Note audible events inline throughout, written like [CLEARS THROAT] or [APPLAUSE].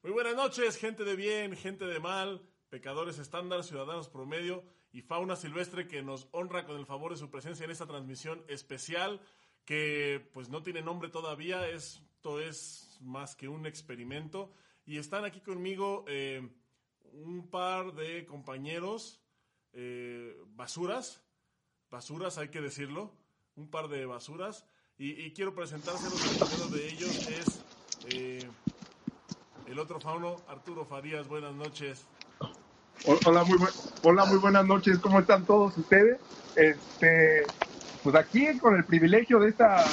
Muy buenas noches, gente de bien, gente de mal, pecadores estándar, ciudadanos promedio y fauna silvestre que nos honra con el favor de su presencia en esta transmisión especial que pues no tiene nombre todavía, esto es más que un experimento. Y están aquí conmigo eh, un par de compañeros eh, basuras, basuras hay que decirlo, un par de basuras. Y, quiero presentárselos, el primero de ellos es... Eh, el otro fauno, Arturo Farías, buenas noches. Hola muy, hola, muy buenas noches, ¿cómo están todos ustedes? Este, pues aquí con el privilegio de esta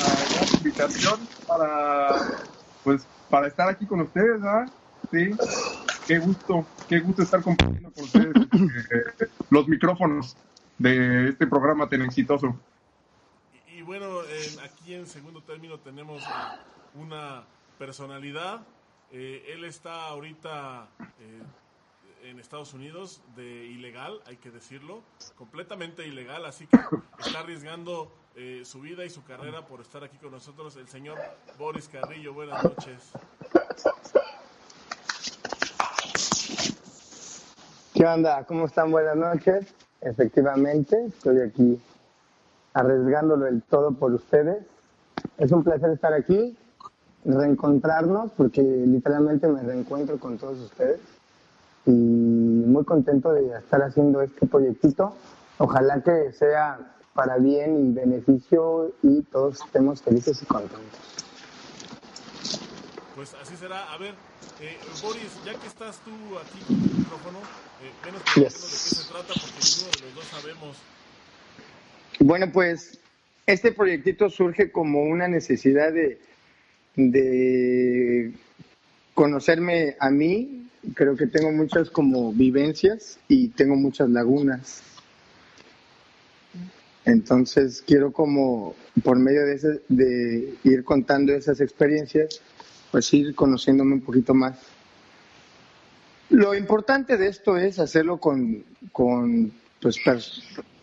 invitación para, pues, para estar aquí con ustedes, ¿verdad? Sí, qué gusto, qué gusto estar compartiendo con ustedes eh, los micrófonos de este programa tan exitoso. Y, bueno, aquí en segundo término tenemos una personalidad eh, él está ahorita eh, en Estados Unidos de ilegal, hay que decirlo, completamente ilegal, así que está arriesgando eh, su vida y su carrera por estar aquí con nosotros. El señor Boris Carrillo, buenas noches. ¿Qué onda? ¿Cómo están? Buenas noches. Efectivamente, estoy aquí arriesgándolo el todo por ustedes. Es un placer estar aquí reencontrarnos, porque literalmente me reencuentro con todos ustedes y muy contento de estar haciendo este proyectito. Ojalá que sea para bien y beneficio y todos estemos felices y contentos. Pues así será. A ver, eh, Boris, ya que estás tú aquí con el micrófono, eh, menos de qué se trata porque ninguno de los dos sabemos. Bueno, pues este proyectito surge como una necesidad de de conocerme a mí, creo que tengo muchas como vivencias y tengo muchas lagunas. Entonces quiero como por medio de, de ir contando esas experiencias, pues ir conociéndome un poquito más. Lo importante de esto es hacerlo con, con pues,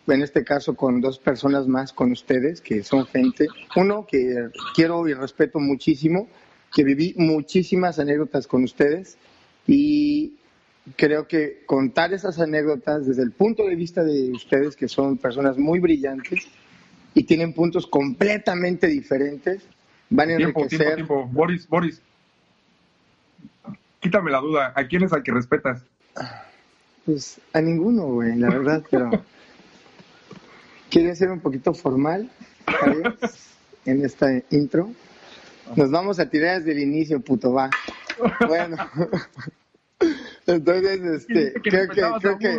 en este caso con dos personas más con ustedes, que son gente, uno que quiero y respeto muchísimo, que viví muchísimas anécdotas con ustedes y creo que contar esas anécdotas desde el punto de vista de ustedes, que son personas muy brillantes y tienen puntos completamente diferentes, van a enriquecer... Tiempo, tiempo. Boris, Boris, quítame la duda, ¿a quién es al que respetas? Pues a ninguno, güey, la verdad, pero... ¿Quiere ser un poquito formal [LAUGHS] en esta intro? Nos vamos a tirar desde el inicio, puto, va. Bueno. [LAUGHS] Entonces, este, creo que, creo que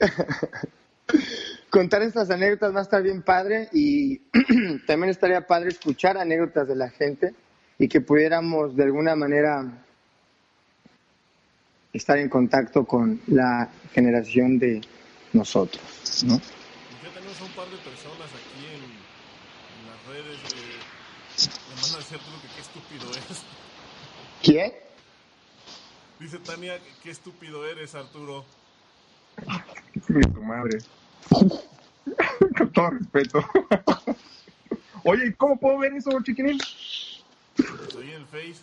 [LAUGHS] contar estas anécdotas va a estar bien padre y [CLEARS THROAT] también estaría padre escuchar anécdotas de la gente y que pudiéramos de alguna manera estar en contacto con la generación de nosotros, ¿no? Un par de personas aquí en, las redes. Eh, me mandan a decir que qué estúpido eres. ¿Quién? Dice Tania, qué estúpido eres, Arturo. Tu madre. Con todo respeto. Oye, ¿cómo puedo ver eso, chiquinín? Estoy en el Face.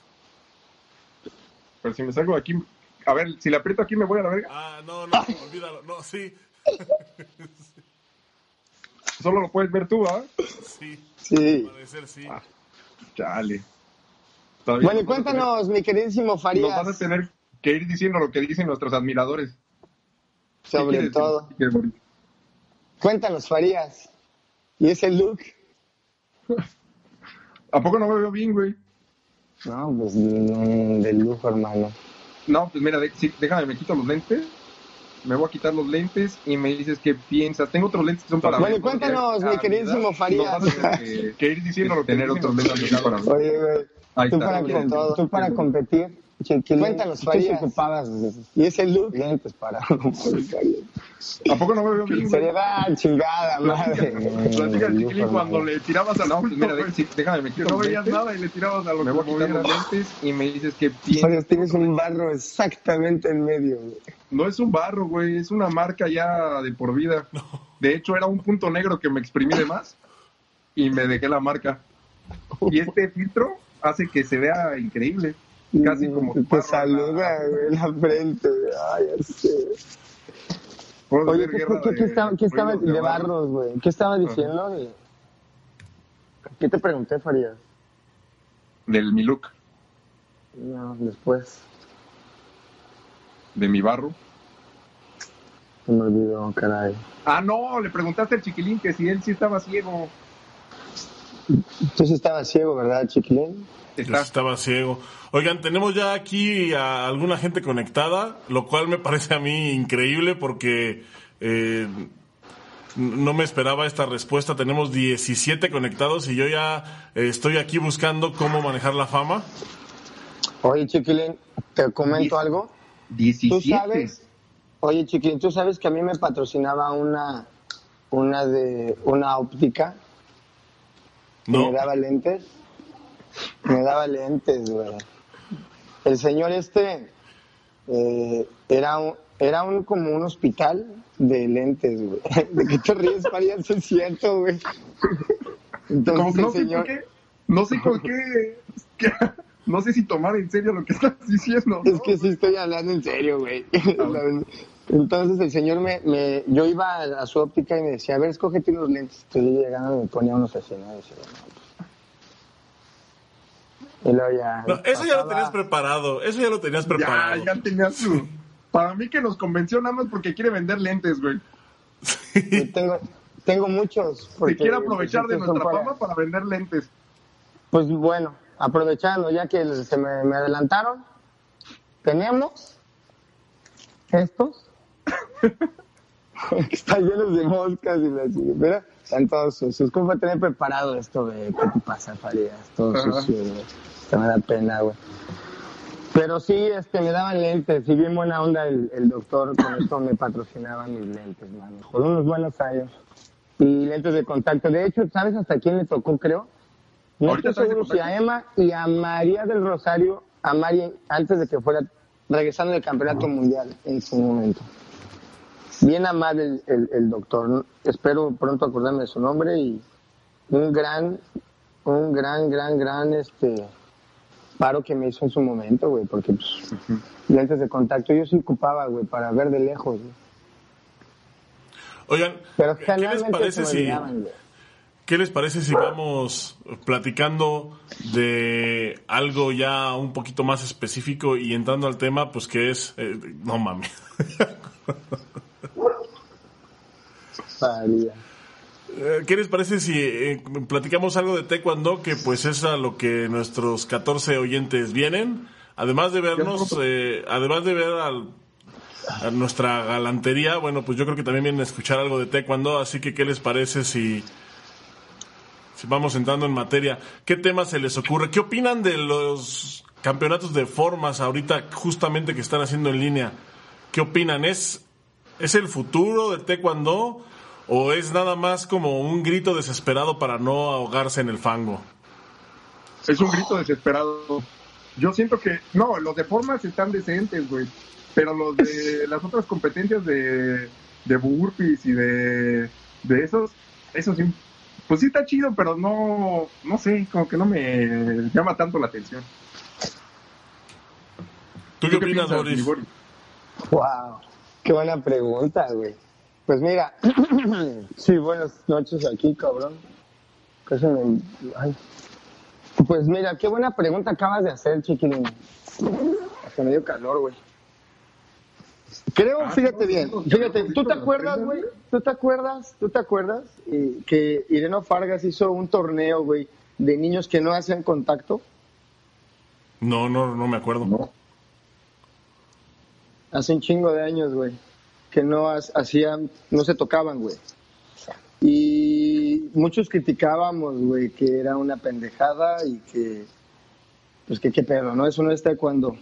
Pero si me salgo de aquí... A ver, si le aprieto aquí me voy a la verga. Ah, no, no, olvídalo. No, sí. [LAUGHS] Solo lo puedes ver tú, ¿ah? Sí. Sí. Puede sí. Ah, chale. Bueno, cuéntanos, mi queridísimo Farías. Nos vas a tener que ir diciendo lo que dicen nuestros admiradores. Sobre todo. Cuéntanos, Farías. ¿Y ese look? [LAUGHS] ¿A poco no me veo bien, güey? No, pues de lujo, hermano. No, pues mira, déjame, me quito los lentes me voy a quitar los lentes y me dices qué piensas. Tengo otros lentes que son para Bueno, cuéntanos, mi queridísimo Farías. Que, que, ir diciendo tener otros lentes para Oye, güey, tú, para, tú para competir, cuéntanos, Farías. y ese look, lentes para [LAUGHS] ¿A poco no me veo bien? Seriedad, chingada, madre. Platica el chiquilín cuando le tirabas a la... No, pues mira, déjame, me quiero No veías nada y le tirabas a los Me voy lentes y me dices que piensas... tienes un barro exactamente en medio, güey. No es un barro, güey, es una marca ya de por vida. [LAUGHS] De hecho, era un punto negro que me exprimí de más y me dejé la marca. Y este filtro hace que se vea increíble. Casi como Te Parra, saluda, [LAUGHS] güey, la frente. Ay, ya sé. Oye, ¿qué, qué- qué estaba, qué estaba- de. Barros, güey? ¿Qué estaba diciendo? ¿Qué te pregunté, Farías? Del mi look, No, después. de mi barro. Se me olvidó, caray. Ah, no, le preguntaste al chiquilín que si él sí estaba ciego. Sí estabas ciego, ¿verdad, chiquilín? Está. estaba ciego. Oigan, tenemos ya aquí a alguna gente conectada, lo cual me [LAUGHS] parece a mí increíble porque eh, no me esperaba esta respuesta. Tenemos 17 conectados y yo ya eh, estoy aquí buscando cómo manejar la fama. Oye, chiquilín, ¿te comento Diez- algo? 17. ¿Tú sabes? Oye, chiquilín, ¿tú sabes que a mí me patrocinaba una, una de, una óptica? que No, Me daba lentes. Me daba lentes, güey. El señor este eh, era un, era un como un hospital de lentes, güey. [LAUGHS] ¿De qué te ríes, Farías? Es cierto, güey. Entonces no sé señor... por qué. No sé con qué. [LAUGHS] no sé si tomar en serio lo que estás diciendo. Es que sí estoy hablando en serio, güey. [LAUGHS] Entonces el señor me, me, yo iba a, su óptica y me decía, a ver, escógete unos lentes. Entonces yo llegaba y me ponía unos así, ¿no? Y decía, no, pues. Y luego ya. no, eso ya lo tenías preparado, eso ya lo tenías Ya, preparado. ya tenía su. Para mí que nos convenció nada más porque quiere vender lentes, güey. Tengo, tengo muchos. Se porque quiere aprovechar de nuestra para- fama para vender lentes. Pues bueno, aprovechando ya que se me, me adelantaron, tenemos estos. [LAUGHS] están llenos de moscas y la chingada. Están todos sucios. ¿Cómo fue tener preparado esto, güey? ¿Qué te pasa, Farías? Todo Ajá. sucio, güey. Te me da pena, güey. Pero sí, este, me daban lentes. Y bien buena onda el, el doctor, con esto me patrocinaba mis lentes, mano. Por unos buenos años. Y lentes de contacto. De hecho, ¿sabes hasta quién le tocó, creo? No ¿Ahorita estoy de seguro si a? Emma y a María del Rosario, a Mari, antes de que fuera regresando del campeonato mundial en su momento. Bien amable el, el, el doctor. Espero pronto acordarme de su nombre y un gran, un gran, gran, gran este paro que me hizo en su momento, güey, porque pues, lentes de contacto yo sí ocupaba, güey, para ver de lejos. güey. Oigan, Pero ¿qué les parece si... ¿Qué les parece si vamos platicando de algo ya un poquito más específico y entrando al tema, pues que es, eh, no mames. [LAUGHS] Eh, ¿Qué les parece si eh, platicamos algo de Taekwondo, que pues es a lo que nuestros 14 oyentes vienen? Además de vernos, eh, además de ver al- a nuestra galantería, bueno, pues yo creo que también vienen a escuchar algo de Taekwondo, así que ¿qué les parece si, si vamos entrando en materia? ¿Qué temas se les ocurre? ¿Qué opinan de los campeonatos de formas ahorita justamente que están haciendo en línea? ¿Qué opinan? ¿Es, ¿Es el futuro del Taekwondo o es nada más como un grito desesperado para no ahogarse en el fango? Es un grito desesperado. Yo siento que. No, los de formas están decentes, güey. Pero los de [LAUGHS] las otras competencias de, de burpees y de, de esos, eso sí. Pues sí está chido, pero no. No sé, como que no me llama tanto la atención. ¿Tú qué opinas, Boris? mi Boris? Wow, qué buena pregunta, güey. Pues mira, [CLEARS THROAT] sí, buenas noches aquí, cabrón. Casi me- ay. Pues mira, qué buena pregunta acabas de hacer, chiquilín. Hasta me dio calor, güey. Creo, Ah, fíjate no, bien, no, fíjate, no, ¿tú te no, acuerdas, no, güey? ¿Tú te acuerdas? ¿Tú te acuerdas eh, que Ireno Fargas hizo un torneo, güey, de niños que no hacían contacto? No, no, no me acuerdo. No. Hace un chingo de años, güey. Que no ha- hacían, no se tocaban, güey. Y muchos criticábamos, güey, que era una pendejada y que, pues que qué pedo, ¿no? Eso no está cuando.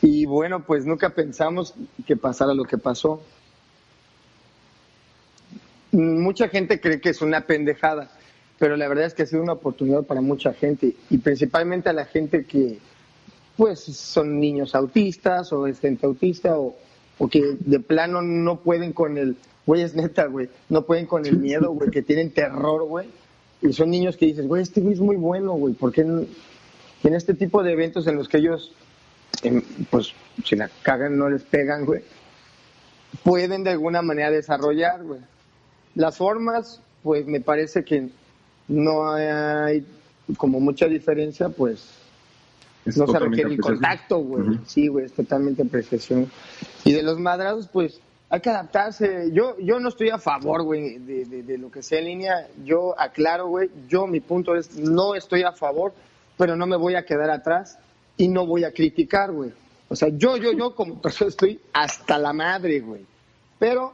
Y bueno, pues nunca pensamos que pasara lo que pasó. Mucha gente cree que es una pendejada, pero la verdad es que ha sido una oportunidad para mucha gente y principalmente a la gente que, pues son niños autistas o es gente autista o, o que de plano no pueden con el, güey, es neta, güey, no pueden con el miedo, güey, que tienen terror, güey. Y son niños que dices, güey, este güey es muy bueno, güey, ¿por qué no? Y en este tipo de eventos en los que ellos, em, pues, si la cagan, no les pegan, güey, pueden de alguna manera desarrollar, güey. Las formas, pues me parece que no hay como mucha diferencia, pues Es no se requiere el contacto, güey. Sí, güey, es totalmente apreciación. Y de los madrados, pues hay que adaptarse. Yo yo no estoy a favor, güey, de, de, de lo que sea en línea. Yo aclaro, güey, yo mi punto es no estoy a favor, pero no me voy a quedar atrás y no voy a criticar, güey. O sea, yo, yo, yo como [LAUGHS] persona estoy hasta la madre, güey. Pero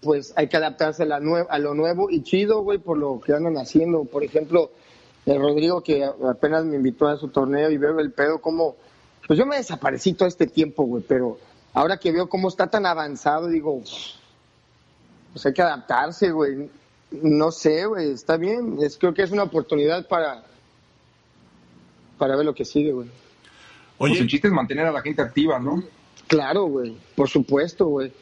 pues hay que adaptarse a, la a lo nuevo y chido, güey, por lo que andan haciendo. Por ejemplo, el Rodrigo que apenas me invitó a su torneo y veo el pedo como, pues yo me desaparecí todo este tiempo, güey, pero ahora que veo cómo está tan avanzado, digo, pues hay que adaptarse, güey. No sé, güey, está bien. Es, creo que es una oportunidad para, para ver lo que sigue, güey. Pues el Oye, chiste es mantener a la gente activa, ¿no? Claro, güey, por supuesto, güey.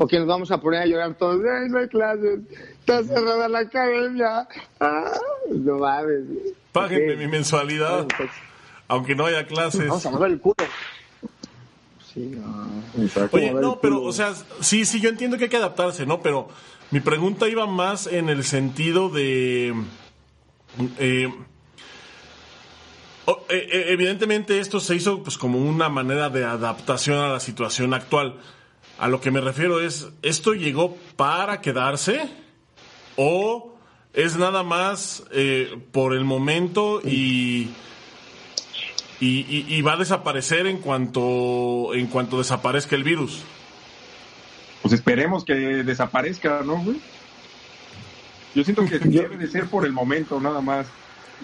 O que nos vamos a poner a llorar todos. ¡Ay, no hay clases! ¡Está cerrada la academia! ¡Ah! No mames. páguenme mi mensualidad, pues, aunque no haya clases. Vamos a mover el culo. Sí, no. Oye, no, pero, o sea, sí, sí, yo entiendo que hay que adaptarse, ¿no? Pero mi pregunta iba más en el sentido de... eh, eh, eh, evidentemente esto se hizo pues como una manera de adaptación a la situación actual. A lo que me refiero es, ¿esto llegó para quedarse? ¿O es nada más eh, por el momento y, y, y- y va a desaparecer en cuanto, en cuanto desaparezca el virus? Pues esperemos que desaparezca, ¿no, güey? Yo siento que debe de ser por el momento, nada más.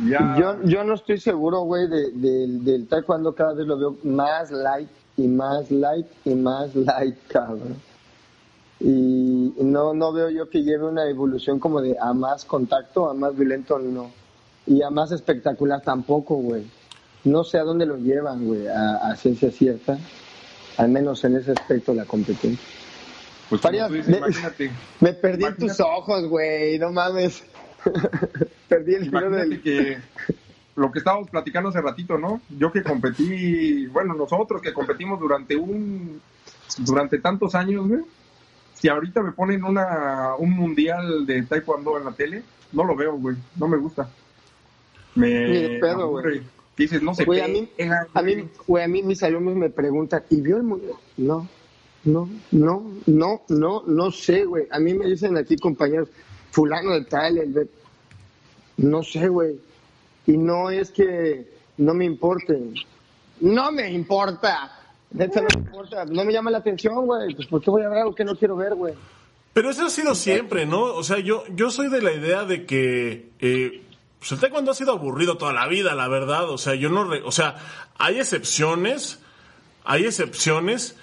Ya. Yo, yo no estoy seguro, güey, de, de- del taekwondo cada vez lo veo más light y más light y más [LAUGHS] light, cabrón. Y no, no veo yo que lleve una evolución como de a más contacto, a más violento, no. Y a más espectacular tampoco, güey. No sé a dónde lo llevan, güey, a, a ciencia cierta. Al menos en ese aspecto la competencia. Pues tú dices, de- imagínate. [LAUGHS] Me perdí Imagínate. tus ojos, güey, no mames. [LAUGHS] perdí el tiro del... que lo que estábamos platicando hace ratito, ¿no? Yo que competí, bueno, nosotros que competimos durante un durante tantos años, güey. Si ahorita me ponen una un mundial de taekwondo en la tele, no lo veo, güey. No me gusta. Me Ni de pedo, güey. Dices, no se Güey, a mí, a mí, güey, a mí mis alumnos me preguntan, ¿y vio el mundial? No, no, no, no, no, no sé, güey. A mí me dicen aquí compañeros, fulano de tal, el de... No sé, güey. Y no es que no me importe. No me importa. Neta, no me importa. No me llama la atención, güey. Pues, ¿por qué voy a ver algo que no quiero ver, güey? Pero eso ha sido siempre, ¿no? O sea, yo, yo soy de la idea de que eh, pues el taekwondo ha sido aburrido toda la vida, la verdad. O sea, yo no... re- o sea, hay excepciones, hay excepciones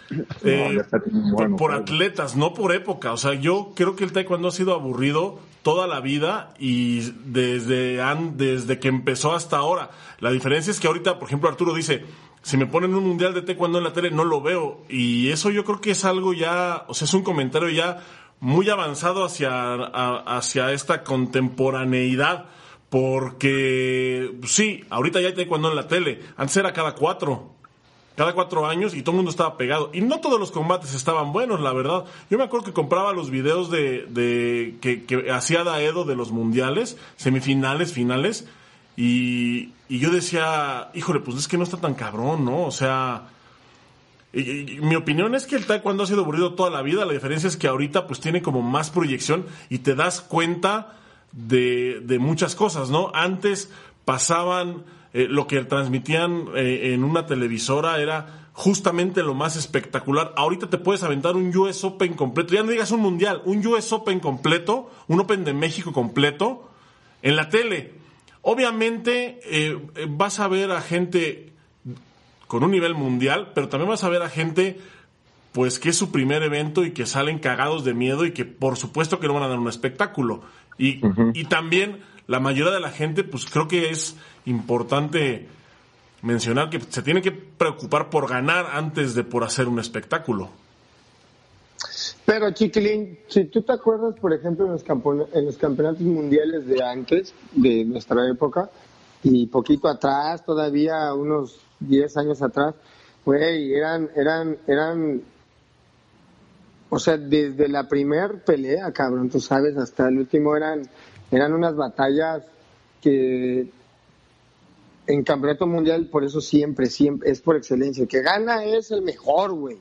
eh, bueno, por atletas, no por época. O sea, yo creo que el taekwondo ha sido aburrido toda la vida y desde, desde que empezó hasta ahora. La diferencia es que ahorita, por ejemplo, Arturo dice, si me ponen un mundial de taekwondo en la tele, no lo veo. Y eso yo creo que es algo ya, o sea, es un comentario ya muy avanzado hacia, hacia esta contemporaneidad. Porque, sí, ahorita ya hay taekwondo en la tele. Antes era cada cuatro cada cuatro años y todo el mundo estaba pegado. Y no todos los combates estaban buenos, la verdad. Yo me acuerdo que compraba los videos de, de que, que hacía Daedo de los mundiales, semifinales, finales, y, y yo decía, híjole, pues es que no está tan cabrón, ¿no? O sea, mi opinión es que el taekwondo ha sido aburrido toda la vida. La diferencia es que ahorita pues tiene como más proyección y te das cuenta de, de muchas cosas, ¿no? Antes pasaban eh, lo que transmitían eh, en una televisora era justamente lo más espectacular. Ahorita te puedes aventar un US Open completo, ya no digas un mundial, un US Open completo, un Open de México completo en la tele. Obviamente eh, vas a ver a gente con un nivel mundial, pero también vas a ver a gente pues que es su primer evento y que salen cagados de miedo y que por supuesto que no van a dar un espectáculo. Y, y también la mayoría de la gente, pues creo que es importante mencionar que se tiene que preocupar por ganar antes de por hacer un espectáculo. Pero Chiquilín, si tú te acuerdas, por ejemplo, en los, en los campeonatos mundiales de antes, de nuestra época, y poquito atrás, todavía unos 10 años atrás, güey, eran, eran, eran, o sea, desde la primer pelea, cabrón, tú sabes, hasta el último eran, eran unas batallas que en campeonato mundial, por eso siempre, siempre, es por excelencia. El que gana es el mejor, güey.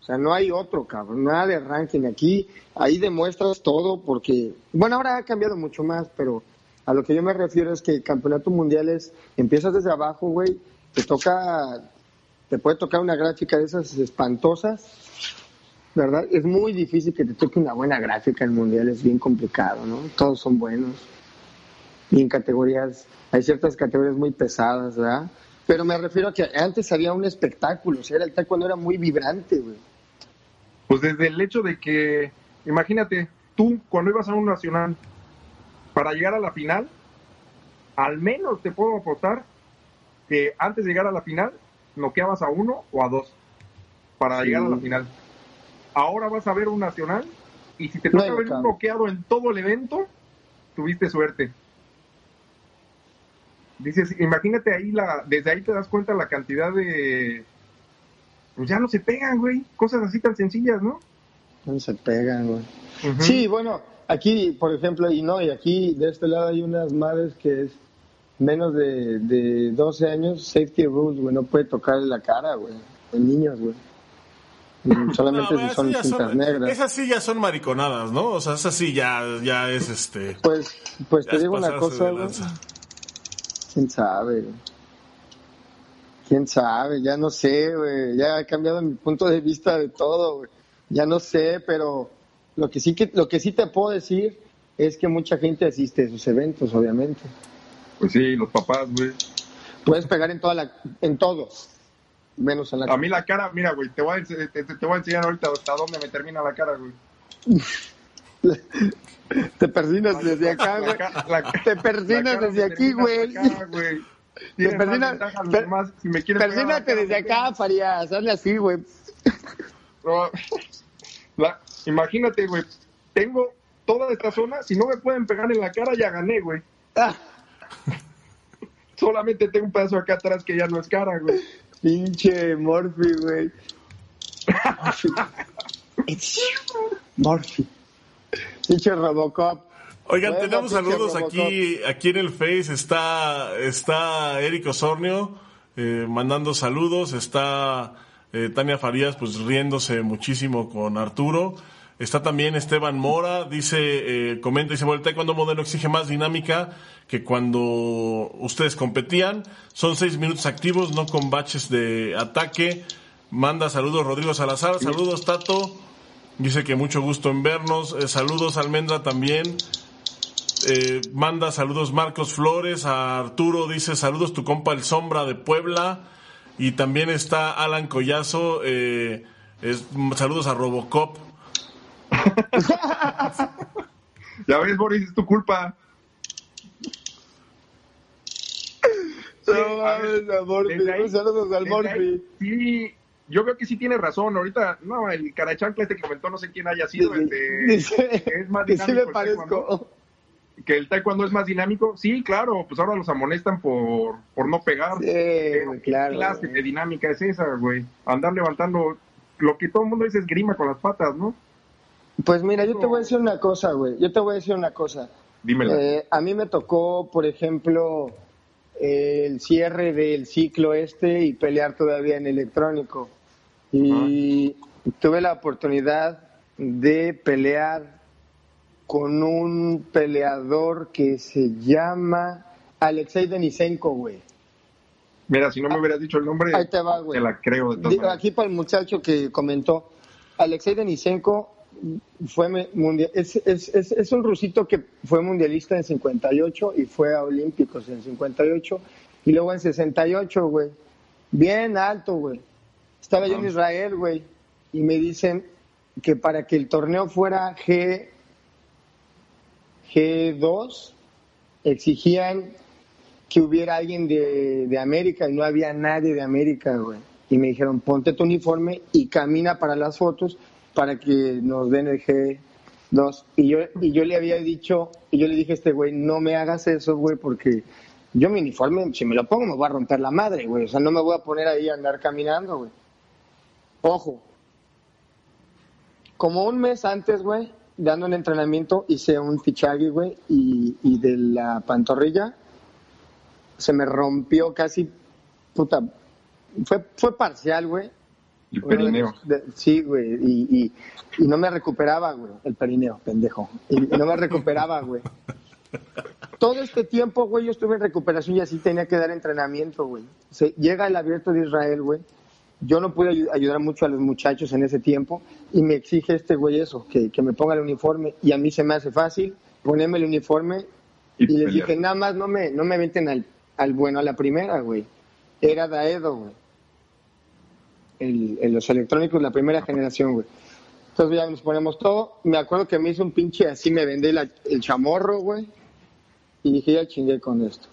O sea, no hay otro, cabrón, nada de ranking. Aquí, ahí demuestras todo porque, bueno, ahora ha cambiado mucho más, pero a lo que yo me refiero es que el campeonato mundial es, empiezas desde abajo, güey, te toca, te puede tocar una gráfica de esas espantosas, ¿verdad? Es muy difícil que te toque una buena gráfica en mundial, es bien complicado, ¿no? Todos son buenos. Y en categorías, hay ciertas categorías muy pesadas, ¿verdad? Pero me refiero a que antes había un espectáculo, o sea, el taekwondo era muy vibrante, güey. Pues desde el hecho de que, imagínate, tú cuando ibas a un nacional, para llegar a la final, al menos te puedo apostar que antes de llegar a la final, noqueabas a uno o a dos para llegar a la final. Ahora vas a ver un nacional y si te toca ver un noqueado en todo el evento, tuviste suerte. Dices, imagínate ahí, la, desde ahí te das cuenta la cantidad de... Pues ya no se pegan, güey. Cosas así tan sencillas, ¿no? No se pegan, güey. Sí, bueno, aquí, por ejemplo, y no, y aquí de este lado hay unas madres que es menos de, de 12 años, safety rules, güey, no puede tocarle la cara, güey. En niños, güey. [LAUGHS] Solamente si son cintas negras. Esas sí ya son mariconadas, ¿no? O sea, esas sí ya, ya es este. Pues, pues te digo una cosa, güey. ¿Quién sabe? ¿Quién sabe? Ya no sé, güey. Ya ha cambiado mi punto de vista de todo, güey. Ya no sé, pero lo que sí que lo que sí te puedo decir es que mucha gente asiste a esos eventos, obviamente. Pues sí, los papás, güey. Puedes pegar en toda la, en todo, menos en la. A mí la cara, mira, güey, te voy a, te, te voy a enseñar ahorita hasta dónde me termina la cara, güey. Te persinas desde acá, güey. Te persinas desde aquí, güey. Te persinas. Si me Persínate desde acá, Farías. Hazle así, güey. Imagínate, güey. Tengo toda esta zona. Si no me pueden pegar en la cara, ya gané, güey. Ah. [LAUGHS] Solamente tengo un pedazo acá atrás que ya no es cara, güey. Pinche Morphy, güey. [LAUGHS] Morphy. Pinche Robocop. Oigan, tenemos saludos aquí, aquí en el Face. Está, está Eric Osornio eh, mandando saludos. Está eh, Tania Farías, pues riéndose muchísimo con Arturo. Está también Esteban Mora, dice, eh, comenta, dice, bueno, el taekwondo modelo exige más dinámica que cuando ustedes competían. Son seis minutos activos, no con baches de ataque. Manda saludos Rodrigo Salazar, saludos Tato. Dice que mucho gusto en vernos. Eh, saludos Almendra también. Eh, manda saludos Marcos Flores. A Arturo dice saludos tu compa el Sombra de Puebla. Y también está Alan Collazo. Eh, saludos a Robocop. ya ves, Boris, es tu culpa. No mames, saludos al. Sí, yo veo que sí tiene razón. Ahorita, no, el carachancla este que comentó, no sé quién haya sido, el de, es más dinámico. Sí me parezco. Que el taekwondo es más dinámico. Sí, claro, pues ahora los amonestan por, por no pegar. Sí, claro. ¿Qué clase de dinámica es esa, güey? Andar levantando lo que todo el mundo dice es grima con las patas, ¿no? Pues mira, yo te voy a decir una cosa, güey. Yo te voy a decir una cosa. Dímela. Eh, a mí me tocó, por ejemplo, el cierre del ciclo este y pelear todavía en electrónico. Y tuve la oportunidad de pelear con un peleador que se llama Alexei Denisenko, güey. Mira, si no me hubieras dicho el nombre, Ahí te, va, güey. la creo. aquí para el muchacho que comentó, Alexei Denisenko fue mundial, es, es, es, es, un rusito que fue mundialista en 58 y fue a Olímpicos en 58 y luego en 68, güey. Bien alto, güey. Estaba yo en Israel, güey, y me dicen que para que el torneo fuera G, G2, exigían que hubiera alguien de, de América y no había nadie de América, güey. Y me dijeron, ponte tu uniforme y camina para las fotos para que nos den el G2. Y yo, y yo le había dicho, y yo le dije a este güey, no me hagas eso, güey, porque Yo mi uniforme, si me lo pongo, me voy a romper la madre, güey. O sea, no me voy a poner ahí a andar caminando, güey. Ojo. Como un mes antes, güey, dando un entrenamiento, hice un fichagui, güey, y, y de la pantorrilla se me rompió casi, puta, fue, fue parcial, güey. El perineo. De- sí, güey, y, y, y no me recuperaba, güey, el perineo, pendejo. Y no me recuperaba, güey. Todo este tiempo, güey, yo estuve en recuperación y así tenía que dar entrenamiento, güey. Se, llega el abierto de Israel, güey. Yo no pude ayu- ayudar mucho a los muchachos en ese tiempo y me exige este güey eso, que, que me ponga el uniforme y a mí se me hace fácil ponerme el uniforme Y y, les pelear. dije, nada más no me, no me venten al, al bueno a la primera, güey. Era Daedo, güey. El, el- los electrónicos, la primera generación, güey. Entonces ya nos ponemos todo. Me acuerdo que me hizo un pinche así, me vendé la- el chamorro, güey. Y dije, ya chingué con esto.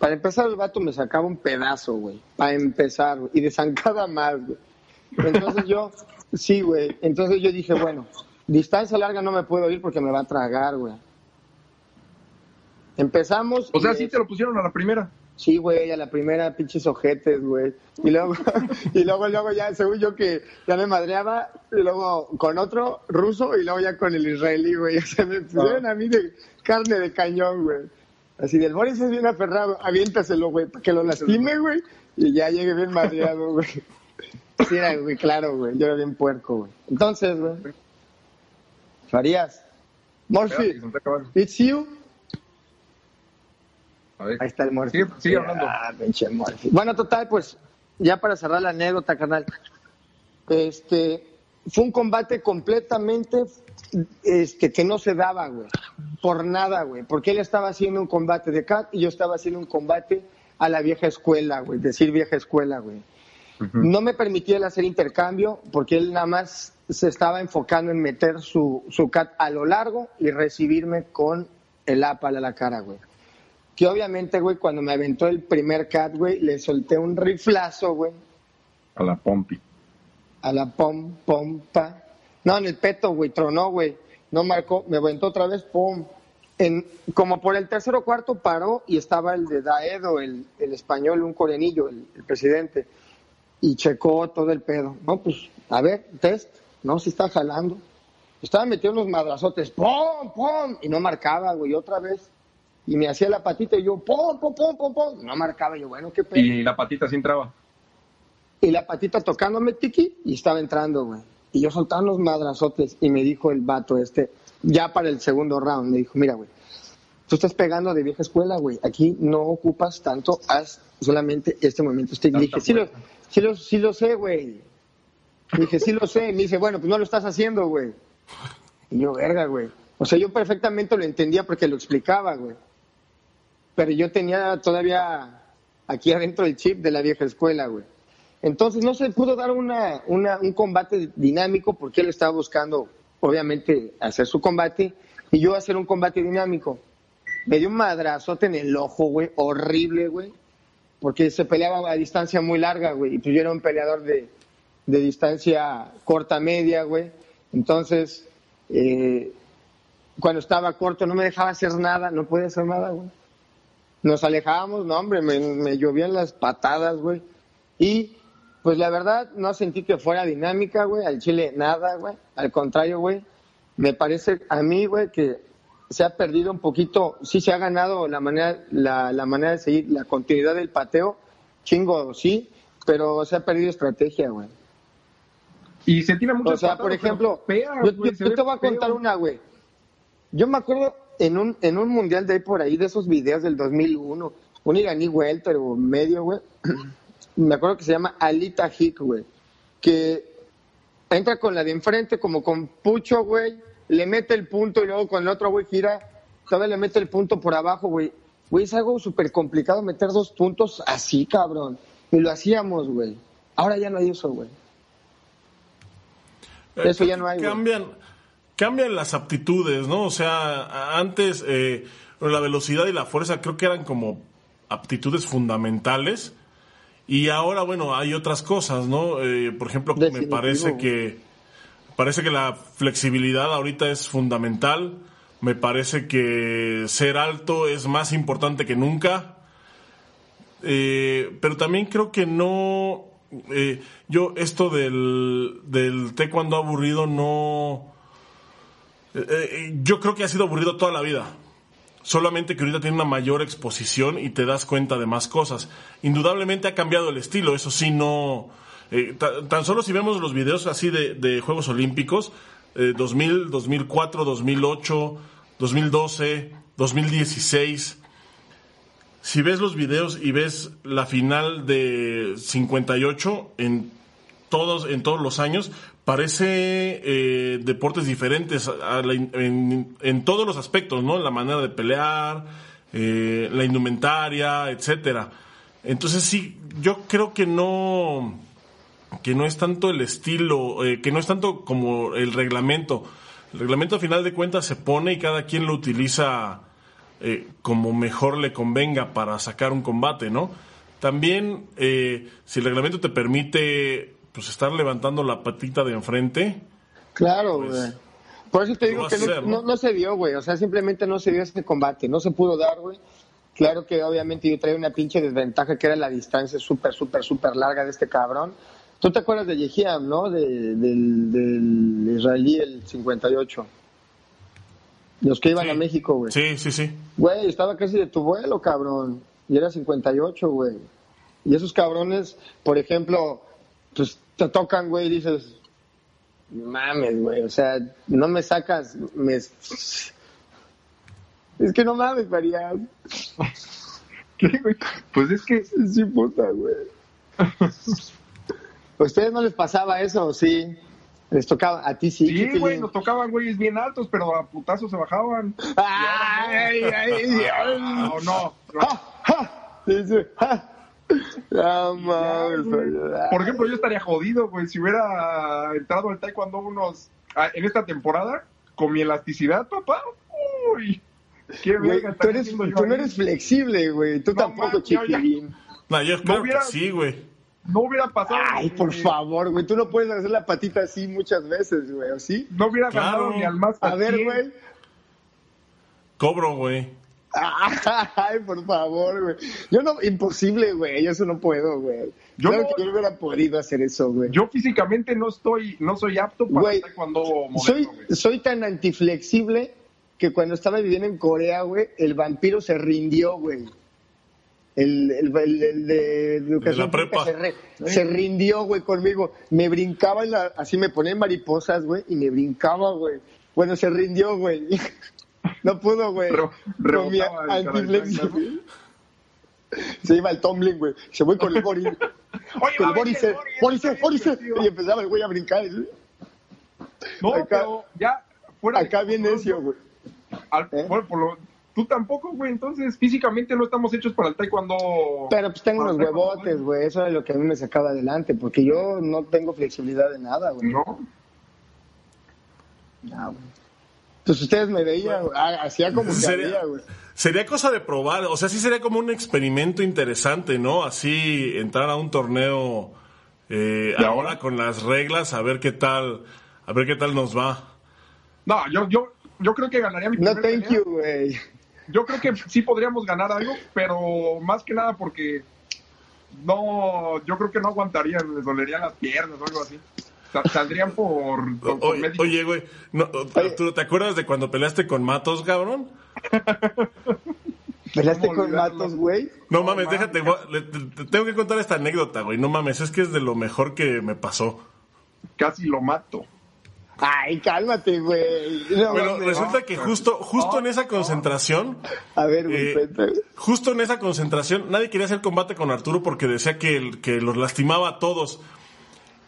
Para empezar, el vato me sacaba un pedazo, güey. Para empezar, güey. Y de zancada más, güey. Entonces yo, [LAUGHS] sí, güey. Entonces yo dije, bueno, distancia larga no me puedo ir porque me va a tragar, güey. Empezamos. O sea, sí es- te lo pusieron a la primera. Sí, güey, a la primera pinches ojetes, güey. Y luego, [LAUGHS] y luego, luego ya, según yo que ya me madreaba, y luego con otro ruso y luego ya con el israelí, güey. O sea, me pusieron a mí de carne de cañón, güey. Así del Boris es bien aferrado, aviéntaselo, güey, para que lo lastime, güey. Y ya llegue bien madreado, güey. Sí, era, güey, claro, güey. Yo era bien puerco, güey. Entonces, güey. Farías. Acabando. it's you. A ver. Ahí está el muerto. Sigue- sigue hablando. Ah, pinche Murphy. Bueno, total, pues, ya para cerrar la anécdota, carnal. Este, fue un combate completamente, este, que no se daba, güey. Por nada, güey. Porque él estaba haciendo un combate de cat y yo estaba haciendo un combate a la vieja escuela, güey. Decir vieja escuela, güey. No me permitía él hacer intercambio porque él nada más se estaba enfocando en meter su, su cat a lo largo y recibirme con el apal a la cara, güey. Que obviamente, güey, cuando me aventó el primer cat, güey, le solté un riflazo, güey, A la Pompi. a la pom, pom, pa. No, en el peto, güey, tronó, güey. No marcó, me aventó otra vez, pum. En, como por el tercero o cuarto paró y estaba el de Daedo, el, el español, un coreanillo, el, el presidente. Y checó todo el pedo. No, pues, a ver, test. No, si está jalando. Estaba metiendo unos madrazotes, pum, pum. Y no marcaba, güey, otra vez. Y me hacía la patita y yo, pum, pum, pum, pum, pum. No marcaba, yo, bueno, qué pedo Y la patita sí entraba. y la patita tocándome tiki y estaba entrando, güey. Y yo soltaba unos madrazotes y me dijo el vato este, ya para el segundo round, me dijo, mira, güey, tú estás pegando de vieja escuela, güey, aquí no ocupas tanto, haz solamente este movimiento. Este, y dije, sí lo, sí, lo, sí lo sé, güey. Dije, sí lo sé. Me dice, bueno, pues no lo estás haciendo, güey. Y yo, verga, güey. O sea, yo perfectamente lo entendía porque lo explicaba, güey. Pero yo tenía todavía aquí adentro el chip de la vieja escuela, güey. Entonces no se pudo dar una, un combate dinámico porque él estaba buscando, obviamente, hacer su combate y yo hacer un combate dinámico. Me dio un madrazote en el ojo, güey, horrible, güey, porque se peleaba a distancia muy larga, güey, y pues yo era un peleador de, de distancia corta, media, güey. Entonces, eh, cuando estaba corto no me dejaba hacer nada, no podía hacer nada, güey. Nos alejábamos, no, hombre, me, me llovían las patadas, güey. Y, pues la verdad, no sentí que fuera dinámica, güey. Al Chile, nada, güey. Al contrario, güey. Me parece a mí, güey, que se ha perdido un poquito. Sí se ha ganado la manera, la, la manera de seguir la continuidad del pateo. Chingo, sí. Pero se ha perdido estrategia, güey. Y se tira mucho O sea, por ejemplo, yo, yo- yo te voy a contar una, güey. Yo me acuerdo en un, en un mundial de ahí por ahí, de esos videos del 2001, un iraní welter o medio, güey. Me acuerdo que se llama Alita Hik, güey. Que entra con la de enfrente como con pucho, güey. Le mete el punto y luego con el otro, güey, gira. Todavía le mete el punto por abajo, güey. Güey, es algo súper complicado meter dos puntos así, cabrón. Y lo hacíamos, güey. Ahora ya no hay eso, güey. Eso ya no hay, güey. Cambian, cambian las aptitudes, ¿no? O sea, antes eh, la velocidad y la fuerza creo que eran como aptitudes fundamentales. Y ahora, bueno, hay otras cosas, ¿no? Eh, por ejemplo, me parece que parece que la flexibilidad ahorita es fundamental. Me parece que ser alto es más importante que nunca. eh, pero también creo que no, eh, yo esto del, del taekwondo aburrido no, eh, yo creo que ha sido aburrido toda la vida. Solamente que ahorita tiene una mayor exposición y te das cuenta de más cosas. Indudablemente ha cambiado el estilo, eso sí, no. eh, ta- tan solo si vemos los videos así de, de Juegos Olímpicos, eh, 2000, 2004, 2008, 2012, 2016. Si ves los videos y ves la final de 58 en todos, en todos los años, parece eh, deportes diferentes en, todos los aspectos, ¿no? La manera de pelear, eh, la indumentaria, etcétera. Entonces sí, yo creo que no, que no es tanto el estilo, eh, que no es tanto como el reglamento. El reglamento a final de cuentas se pone y cada quien lo utiliza como mejor le convenga para sacar un combate, ¿no? También, si el reglamento te permite pues estar levantando la patita de enfrente, Claro, Pues, güey. Por eso te digo que no, hacer, ¿no? no- no se dio, güey. O sea, simplemente no se dio ese combate. No se pudo dar, güey. Claro que obviamente yo traía una pinche desventaja que era la distancia súper, súper, súper larga de este cabrón. ¿Tú te acuerdas de Yehiam, no? De- del, del israelí, el 58. Los que iban Sí. a México, güey. sí, sí, sí. Güey, estaba casi de tu vuelo, cabrón. Y era 58, güey. Y esos cabrones, por ejemplo, pues te tocan, güey, y dices, mames, güey, o sea, no me sacas, me... Es que no mames, María. Pues es que Sí, puta, güey. ¿A ustedes no les pasaba eso, o sí? Les tocaba, a ti sí. sí, güey, nos tocaban güeyes bien altos, pero a putazos se bajaban. Ay, ay, ay, [LAUGHS] Ah, ¿O no? No. ¡Ja, ja! Sí, sí, ja. [LAUGHS] No mames. Por ejemplo, yo estaría jodido, güey, si hubiera entrado al taekwondo unos ah, en esta temporada con mi elasticidad, papá. Uy, qué Güey, verga tú, eres, tú no eres flexible, güey. Tú No tampoco, ya- chiquilín. No, yo creo hubiera- que sí, güey. No hubiera pasado. Ay, por favor, güey. Tú no puedes hacer la patita así muchas veces, güey. ¿O sí? No hubiera Claro. ganado ni al más A ver, 100. güey. Cobro, güey. Ay, por favor, güey. Yo no, imposible, güey. Yo eso no puedo, güey. Yo claro no- que yo no hubiera podido hacer eso, güey. Yo físicamente no estoy, no soy apto para Güey, Soy, moderno, güey. soy tan antiflexible que cuando estaba viviendo en Corea, güey, el vampiro se rindió, güey. El, el, el- el de educación De la física prepa. se, re- se rindió, güey, conmigo. Me brincaba, en la, así me ponía en mariposas, güey, y me brincaba, güey. Bueno, se rindió, güey. [LAUGHS] No pudo, güey. Con mi rebotaba el antiflexible. Se iba el tumbling, güey. Se voy con el Boris. [LAUGHS] Oye, Con el Boris, el Boris, Boris, Boris. está bien Y empezaba el güey a brincar. No, acá- pero ya fuera Acá bien necio, güey. ¿Eh? bueno, por lo- tú tampoco, güey. Entonces, físicamente no estamos hechos para el taekwondo. Pero pues tengo unos el huevotes, güey. Eso es lo que a mí me sacaba adelante. Porque yo no tengo flexibilidad de nada, güey. No. No, güey. Pues ustedes me veían. Ah, hacía como que Sería- había, güey. Sería cosa de probar, o sea, sí sería como un experimento interesante, ¿no? Así entrar a un torneo eh, ¿Y ahora con las reglas, a ver qué tal, a ver qué tal nos va. No, yo, yo, yo creo que ganaría mi No, thank pelea. you, güey. Yo creo que sí podríamos ganar algo, pero más que nada porque no, yo creo que no aguantarían, les dolerían las piernas o algo así. Sa- Saldrían por, por, por Oye, médico. oye, güey, no, Arturo, ¿te acuerdas de cuando peleaste con Matos, cabrón? [LAUGHS] ¿Peleaste ¿Cómo con? Matos, güey? No, No mames, mames. déjate, voy- le- te, te tengo que contar esta anécdota, güey. No mames, es que es de lo mejor que me pasó. Casi lo mato. Ay, cálmate, güey. No, Bueno, mames. resulta que justo, justo en esa concentración, A ver, güey, eh, justo en esa concentración, nadie quería hacer combate con Arturo porque decía que, el- que los lastimaba a todos.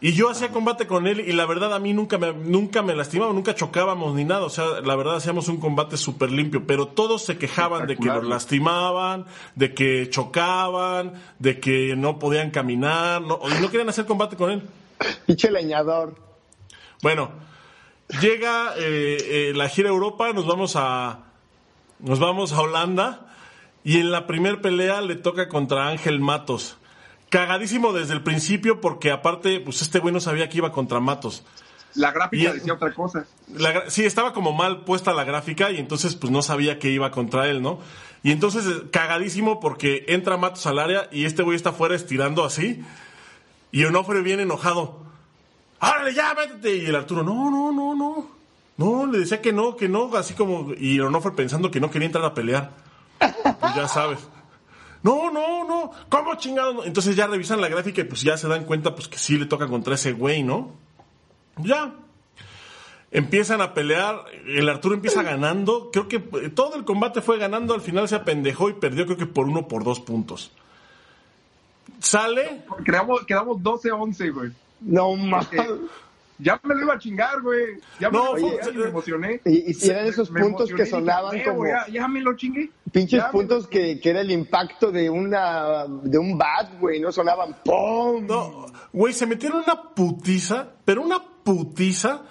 Y yo hacía combate con él y la verdad a mí nunca me, nunca me lastimaba, nunca chocábamos ni nada. O sea, la verdad hacíamos un combate súper limpio, pero todos se quejaban de que los lastimaban, de que chocaban, de que no podían caminar, no, y no querían hacer combate con él. Pinche leñador. Bueno, llega eh, eh, la gira Europa, nos vamos a nos vamos a Holanda y en la primer pelea le toca contra Ángel Matos. Cagadísimo desde el principio porque aparte, pues este güey no sabía que iba contra Matos. la gráfica decía otra cosa. sí, estaba como mal puesta la gráfica y entonces pues no sabía que iba contra él, ¿no? Y entonces cagadísimo porque entra Matos al área y este güey está afuera estirando así y Onofre viene enojado. ¡Árale, ya, métete! Y el Arturo, no, no, no, no. No, le decía que no, que no, así como... Y Onofre pensando que no quería entrar a pelear. Pues ya sabes. No, no, no, ¿cómo chingado? Entonces ya revisan la gráfica y pues ya se dan cuenta pues que sí le toca contra ese güey, ¿no? Ya. Empiezan a pelear, el Arturo empieza ganando, creo que todo el combate fue ganando, al final se apendejó y perdió creo que por uno por dos puntos. Sale. Quedamos, quedamos 12-11, güey. No mames. Ya me lo iba a chingar, güey. Ya me, no, me emocioné. Y, y eran esos puntos que sonaban como. Ya, me lo chingué. Pinches puntos que, que, era el impacto de una de un bat, güey. No sonaban ¡pum! No, güey, se metieron una putiza, pero una putiza.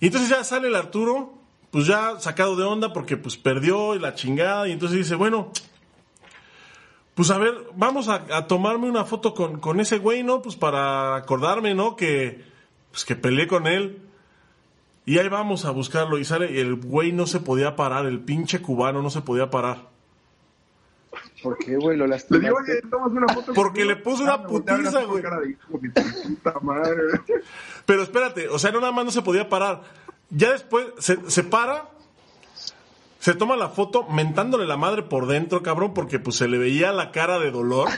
Y entonces ya sale el Arturo, pues ya sacado de onda porque pues perdió y la chingada. Y entonces dice, bueno, pues a ver, vamos a, tomarme una foto con, con, ese güey, ¿no? Pues para acordarme, ¿no? Que, pues que peleé con él. Y ahí vamos a buscarlo. Y sale, y el güey no se podía parar, el pinche cubano no se podía parar. ¿Por qué, güey? Lo lastimaste. una foto Porque le puso una putiza, güey. Pero espérate, o sea, no nada más no se podía parar. Ya después se, se para se toma la foto mentándole la madre por dentro, cabrón, porque pues se le veía la cara de dolor.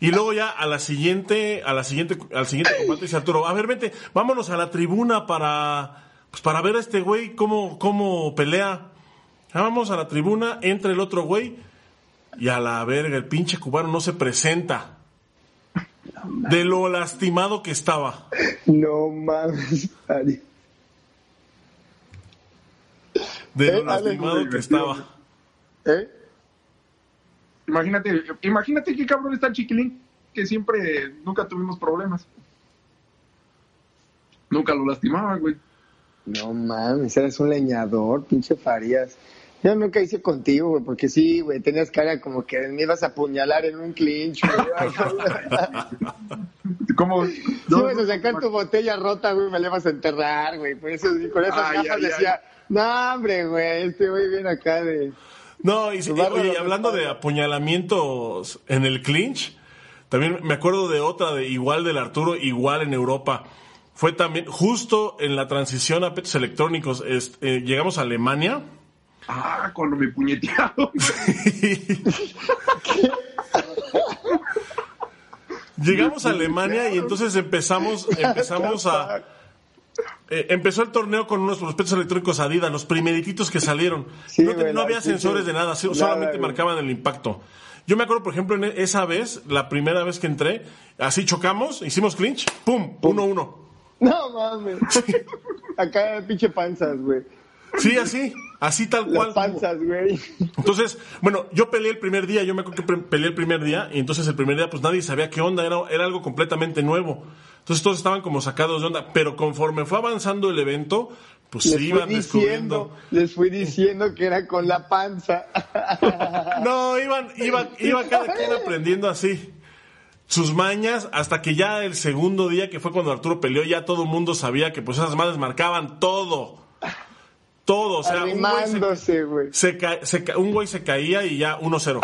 Y luego ya a la siguiente, a la siguiente, al siguiente combate dice Arturo, a ver, vente, vámonos a la tribuna para, pues para ver a este güey cómo, cómo pelea. vamos a la tribuna, entra el otro güey y a la verga, el pinche cubano no se presenta. De lo lastimado que estaba. No mames, Ari de lo lastimado que estaba. ¿Eh? Imagínate, imagínate qué cabrón está chiquilín, que siempre, nunca tuvimos problemas. Nunca lo lastimaba, güey. No mames, eres un leñador, pinche Farías. Yo nunca hice contigo, güey, porque sí, güey, tenías cara como que me ibas a apuñalar en un clinch, [LAUGHS] ¿Cómo? Si ibas a sacar tu botella rota, güey, me la ibas a enterrar, güey. Por eso, con esas gafas decía, no, hombre, güey, este güey viene acá de... No, y, hablando de apuñalamientos en el clinch, también me acuerdo de otra, de igual del Arturo, igual en Europa. Fue también, justo en la transición a petos electrónicos, eh, llegamos a Alemania. Ah, cuando me puñetearon. [LAUGHS] [LAUGHS] llegamos a Alemania y entonces empezamos, [LAUGHS] empezamos a eh, empezó el torneo con unos prospectos electrónicos Adidas, los primerititos que salieron. no, había sensores de nada, solamente marcaban el impacto. Yo me acuerdo, por ejemplo, en esa vez, la primera vez que entré, así chocamos, hicimos clinch, pum, uno, uno. No mames. [LAUGHS] Acá pinche panzas, güey. Sí, así, así tal cual. panzas, güey. Entonces, bueno, yo peleé el primer día, yo me acuerdo que peleé el primer día, y entonces el primer día pues nadie sabía qué onda, era, era algo completamente nuevo. Entonces todos estaban como sacados de onda, pero conforme fue avanzando el evento, pues se iban descubriendo. Les fui diciendo que era con la panza. [LAUGHS] No, iban, iba, iba cada quien aprendiendo así sus mañas hasta que ya el segundo día que fue cuando Arturo peleó ya todo el mundo sabía que pues esas madres marcaban todo todo o sea un güey, se, se, un güey se caía y ya 1-0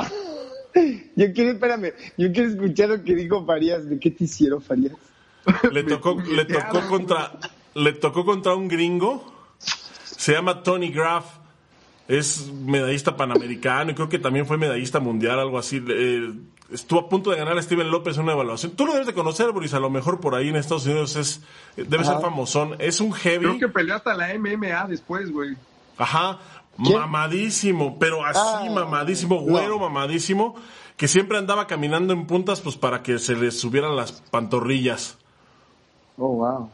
[LAUGHS] yo quiero espérame yo quiero escuchar lo que dijo Farías de qué te hicieron Farías le tocó, le tocó contra, le tocó contra un gringo. Se llama Tony Graff. Es medallista panamericano y creo que también fue medallista mundial, algo así. estuvo a punto de ganar a Steven López en una evaluación. Tú lo debes de conocer, Boris, a lo mejor por ahí en Estados Unidos es debe ser famosón. Es un heavy. Creo que peleó hasta la MMA después, güey. Ajá, mamadísimo, pero así ah, mamadísimo, güero mamadísimo, que siempre andaba caminando en puntas pues para que se le subieran las pantorrillas. Oh, wow.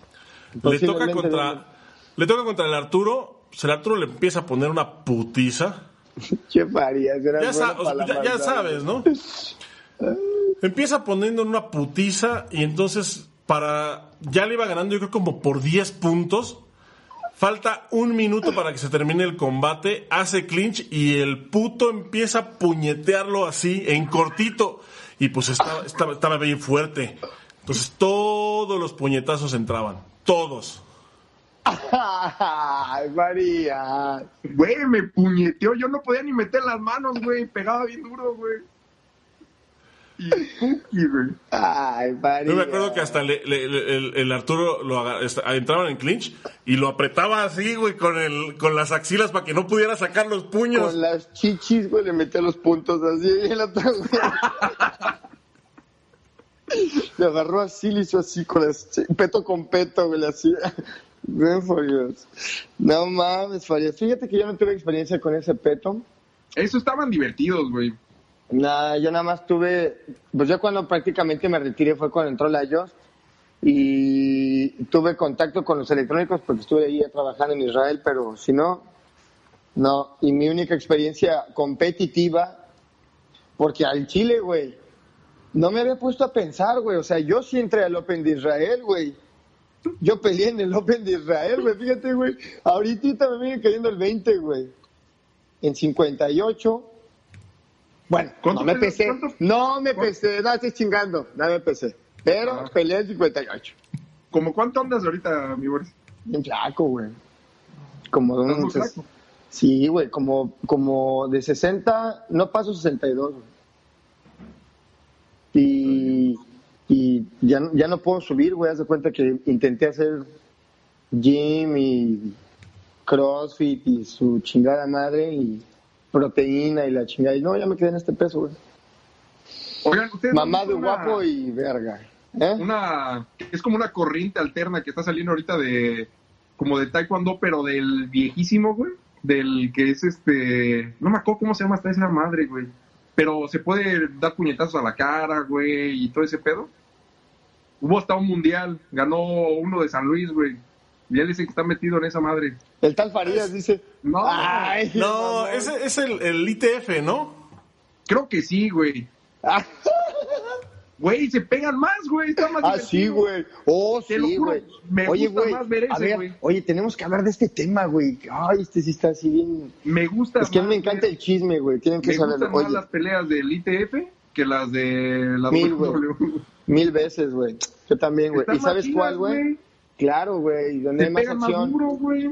Le toca, contra, le toca contra el Arturo. El Arturo le empieza a poner una putiza. [LAUGHS] ¿Qué? Ya, ya, sabes, ¿no? [LAUGHS] empieza poniendo una putiza y entonces para ya le iba ganando yo creo como por 10 puntos. Falta un minuto para que se termine el combate, hace clinch y el puto empieza a puñetearlo así, en cortito. Y pues estaba, estaba, estaba bien fuerte. Entonces todos los puñetazos entraban. Todos. Ay, María. Güey, me puñeteó. Yo no podía ni meter las manos, güey. Pegaba bien duro, güey. Y Puki, güey. Ay, María. Yo me acuerdo que hasta le- le- le- el, el Arturo lo entraban en clinch y lo apretaba así, güey, con, el, con las axilas para que no pudiera sacar los puños. Con las chichis, güey, le metía los puntos así y el otro, güey. [LAUGHS] Le agarró así, le hizo así con las peto con peto, güey, Farias. [LAUGHS] No mames, Farias. Fíjate que yo no tuve experiencia con ese peto. Eso estaban divertidos, güey. Nada, yo nada más tuve, pues yo cuando prácticamente me retiré fue cuando entró la YOS y tuve contacto con los electrónicos porque estuve ahí trabajando en Israel, pero si no, no. Y mi única experiencia competitiva, porque al Chile, güey, no me había puesto a pensar, güey. O sea, yo sí entré al Open de Israel, güey. Yo peleé en el Open de Israel, güey. Fíjate, güey. Ahorita me viene cayendo el 20, güey. En 58. Bueno, ¿Cuánto no me pesé. cuánto- No me pesé. No estoy chingando. No me pesé. Pero Ah. peleé en 58. ¿Cómo cuánto andas ahorita, mi Boris? Bien flaco, güey. Como de ¿Estás muy un... flaco? Sí, güey. Como, como de 60, no paso 62, güey. Y, y ya, no- ya no puedo subir, güey. Haz de cuenta que intenté hacer gym y crossfit y su chingada madre y proteína y la chingada. Y no, ya me quedé en este peso, güey. Oigan, ustedes. Mamá de una- guapo y verga. ¿Eh? Una. Es como una corriente alterna que está saliendo ahorita de. Como de taekwondo, pero del viejísimo, güey. Del que es este. No me acuerdo cómo se llama hasta esa madre, güey. Pero se puede dar puñetazos a la cara, güey, y todo ese pedo. Hubo hasta un mundial. Ganó uno de San Luis, güey. Y él dice que está metido en esa madre. El tal Farías dice. No, Ay, No, ese es el, el ITF, ¿no? creo que sí, güey. [LAUGHS] Güey, se pegan más, güey. Está más Ah, sí, güey. Oh, Te sí, güey. me Oye, gusta güey. más ver ese, güey. oye, tenemos que hablar de este tema, güey. Ay, este sí está así bien. Me gusta Es que mí me más encanta ver- el chisme, güey. Tienen que Me saberlo. gustan más Oye, las peleas del ITF que las de la Mil, WWE. mil veces, güey. Yo también, güey. ¿Y sabes más cuál, chidas, güey? Claro, güey. Donde hay más pegan más acción. duro, güey.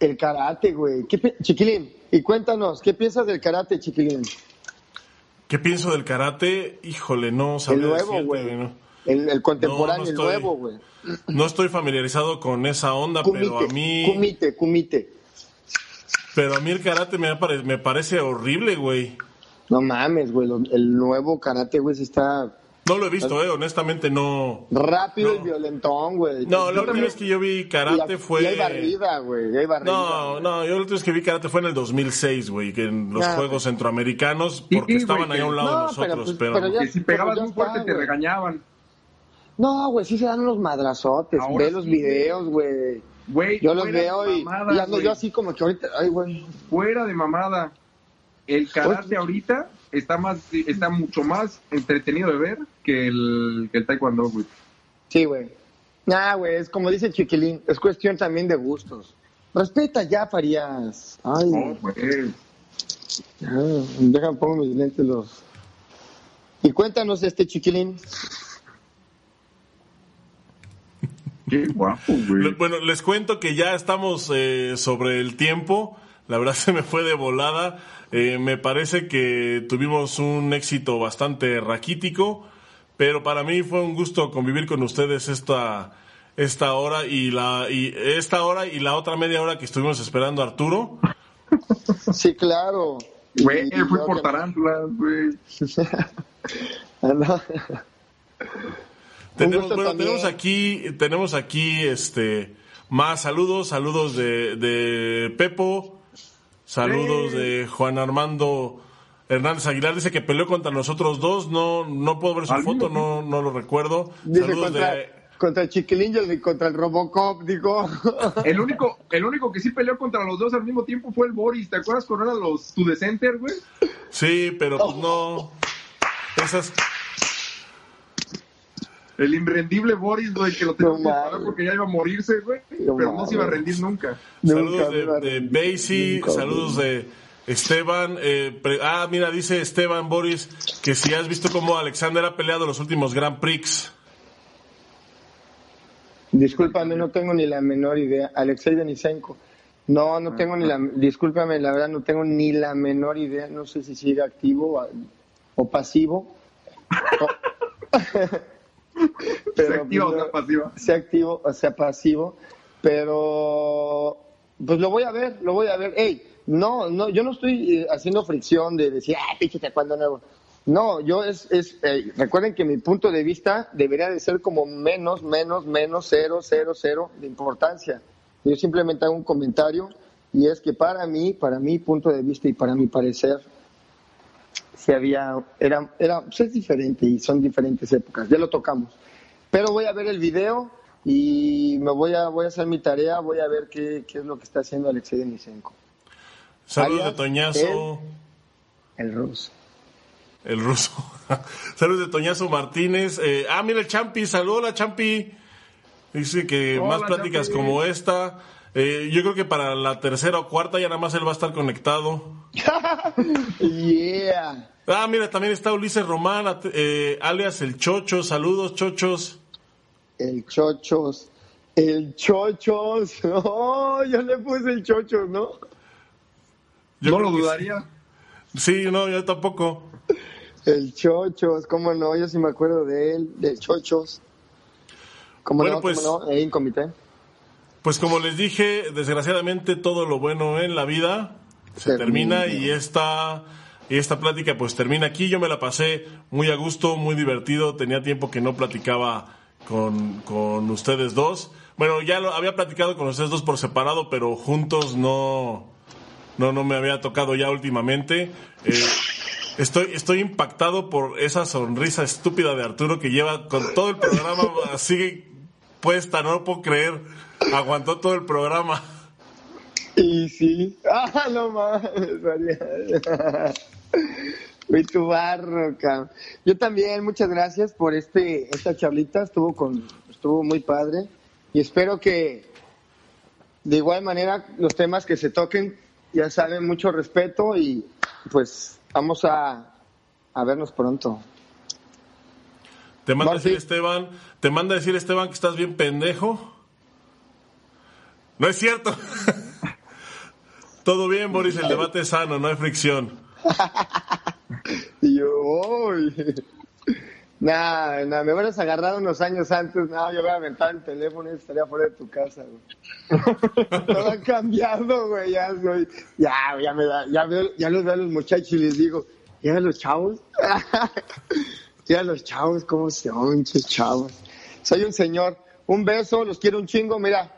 El karate, güey. ¿Qué Chiquilín, y cuéntanos, ¿qué piensas del karate, Chiquilín? ¿Qué pienso del karate? Híjole, no sabría El nuevo, güey. ¿no? El, el contemporáneo, No, no el nuevo, güey. No estoy familiarizado con esa onda, pero a mí, kumite, kumite. pero a mí el karate me, me parece horrible, güey. No mames, güey. El nuevo karate, güey, sí está No lo he visto, eh, honestamente no. rápido y No. violentón, güey. No, la última vez que yo vi y karate fue. Y hay barrida, güey. y hay barrida. No, no, yo la última vez que vi karate fue en el 2006, güey, que en los Ah, Juegos Centroamericanos, Sí, porque estaban ahí a un lado No, de nosotros, pero, pues, pero, pero ya- Que si pegabas muy fuerte está, te regañaban. No, güey, sí se dan unos madrazotes. Ahora Ve los videos, güey. Güey, Yo los veo y, mamada, y ando yo así como que ahorita, ay, güey. Fuera de mamada. El karate ahorita está más está mucho más entretenido de ver que el, que el taekwondo, güey. Sí, güey. Nah, güey, es como dice Chiquilín, es cuestión también de gustos. Respeta ya, Farías. Ay, No, güey. déjame pongo mis lentes los. Y cuéntanos este Chiquilín. Qué guapo, güey. Bueno, les cuento que ya estamos eh, sobre el tiempo. La verdad [LAUGHS] se me fue de volada. Eh, me parece que tuvimos un éxito bastante raquítico, pero para mí fue un gusto convivir con ustedes esta esta hora y la y esta hora y la otra media hora que estuvimos esperando a Arturo. Sí, claro. Güey, fue por tarántulas, güey. [LAUGHS] Ah. Tenemos, bueno, tenemos aquí, tenemos aquí este más saludos, saludos de, de Pepo, saludos Sí. de Juan Armando Hernández Aguilar, dice que peleó contra nosotros dos, no, no puedo ver su Al foto, no, no lo recuerdo. Dice saludos contra, de contra el Chiquilín y el- contra el Robocop, digo. El único, el único que sí peleó contra los dos al mismo tiempo fue el Boris. ¿Te acuerdas cuando eran los To The Center, güey? Sí, pero pues no. Esas El irrendible Boris, güey, que lo tenía No que parar mames. porque ya iba a morirse, güey. No pero no se iba a rendir nunca. saludos Nunca de, de Basie, nunca, saludos de Esteban. eh, pre- ah, mira, dice Esteban Boris que si has visto cómo Alexander ha peleado los últimos Grand Prix. Discúlpame, no tengo ni la menor idea. Alexei Denisenko. No, no tengo ni la... Discúlpame, la verdad no tengo ni la menor idea. No sé si sigue activo o, o pasivo. [LAUGHS] [LAUGHS] pero, sea activo o sea pasivo. Sea activo o sea pasivo. Pero... Pues lo voy a ver, lo voy a ver. Ey, no, no, yo no estoy eh, haciendo fricción de decir, ah, píchate cuando nuevo. No, yo es, es eh, recuerden que mi punto de vista debería de ser como menos, menos, menos, cero, cero, cero de importancia. Yo simplemente hago un comentario y es que para mí, para mi punto de vista y para mi parecer, si había, era, era, pues es diferente y son diferentes épocas, ya lo tocamos. Pero voy a ver el video y me voy a, voy a hacer mi tarea, voy a ver qué, qué es lo que está haciendo Alexei Denisenko. Saludos de Toñazo. El, el ruso. El ruso. [LAUGHS] Saludos de Toñazo Martínez. Eh, ah, mira el Champi. Saludos, la Champi. Dice que más pláticas como esta. Eh, yo creo que para la tercera o cuarta ya nada más él va a estar conectado. [LAUGHS] yeah. Ah, mira, también está Ulises Román, eh, alias El Chocho. Saludos, Chochos. El Chochos. El Chochos. [LAUGHS] Oh, yo le puse el Chochos, ¿no? Yo no lo dudaría. Sí, no, yo tampoco. El Chochos, cómo no, yo sí me acuerdo de él, del Chochos. ¿Cómo bueno, no, pues, cómo no, ahí en comité. Pues como les dije, desgraciadamente todo lo bueno en la vida se termina, termina y esta y esta plática pues termina aquí. Yo me la pasé muy a gusto, muy divertido. Tenía tiempo que no platicaba con, con ustedes dos. Bueno, ya lo había platicado con ustedes dos por separado, pero juntos no, no, no me había tocado ya últimamente. Eh, estoy, estoy impactado por esa sonrisa estúpida de Arturo que lleva con todo el programa [LAUGHS] así puesta, no lo puedo creer. Aguantó todo el programa. Y sí. Ah, no mames, Fui tu barro, cabrón. Yo también, muchas gracias por este esta charlita, estuvo con estuvo muy padre y espero que de igual manera los temas que se toquen ya saben mucho respeto y pues vamos a, a vernos pronto. Te manda a decir Esteban, te manda a decir Esteban que estás bien pendejo. No es cierto. [LAUGHS] Todo bien, Boris, el debate es sano, no hay fricción. [LAUGHS] y yo, uy. Nah, nah, me hubieras agarrado unos años antes, no, yo voy a aventar el teléfono y estaría fuera de tu casa, güey. [LAUGHS] Todo ha cambiado, güey, ya soy, ya, ya me da, ya veo, ya los veo a los muchachos y les digo, ya los chavos, ya los chavos, cómo se oyen, chavos. Soy un señor, un beso, los quiero un chingo, mira,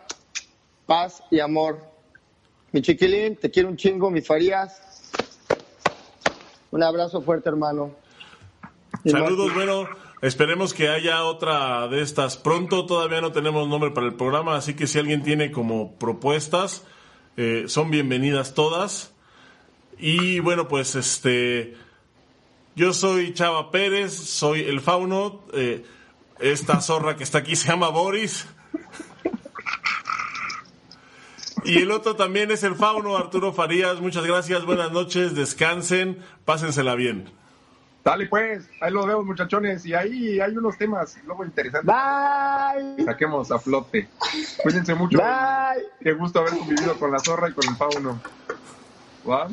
paz y amor. Mi chiquilín, te quiero un chingo, mi Farías. Un abrazo fuerte, hermano. Saludos, bueno, esperemos que haya otra de estas pronto. Todavía no tenemos nombre para el programa, así que si alguien tiene como propuestas, eh, son bienvenidas todas. Y bueno, pues este, yo soy Chava Pérez, soy el fauno. Eh, esta zorra que está aquí se llama Boris. Y el otro también es el fauno Arturo Farías. Muchas gracias, buenas noches, descansen, pásensela bien. Dale pues, ahí lo vemos muchachones y ahí hay unos temas luego interesantes. Bye. saquemos a flote. Cuídense mucho. Bye. Qué gusto haber convivido con la zorra y con el fauno. ¿Va?